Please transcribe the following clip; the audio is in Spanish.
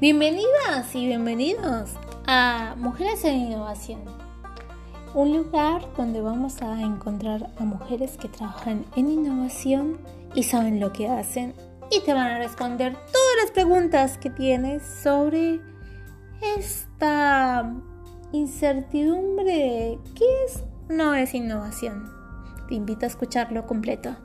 Bienvenidas y bienvenidos a Mujeres en Innovación, un lugar donde vamos a encontrar a mujeres que trabajan en innovación y saben lo que hacen y te van a responder todas las preguntas que tienes sobre esta incertidumbre que es no es innovación. Te invito a escucharlo completo.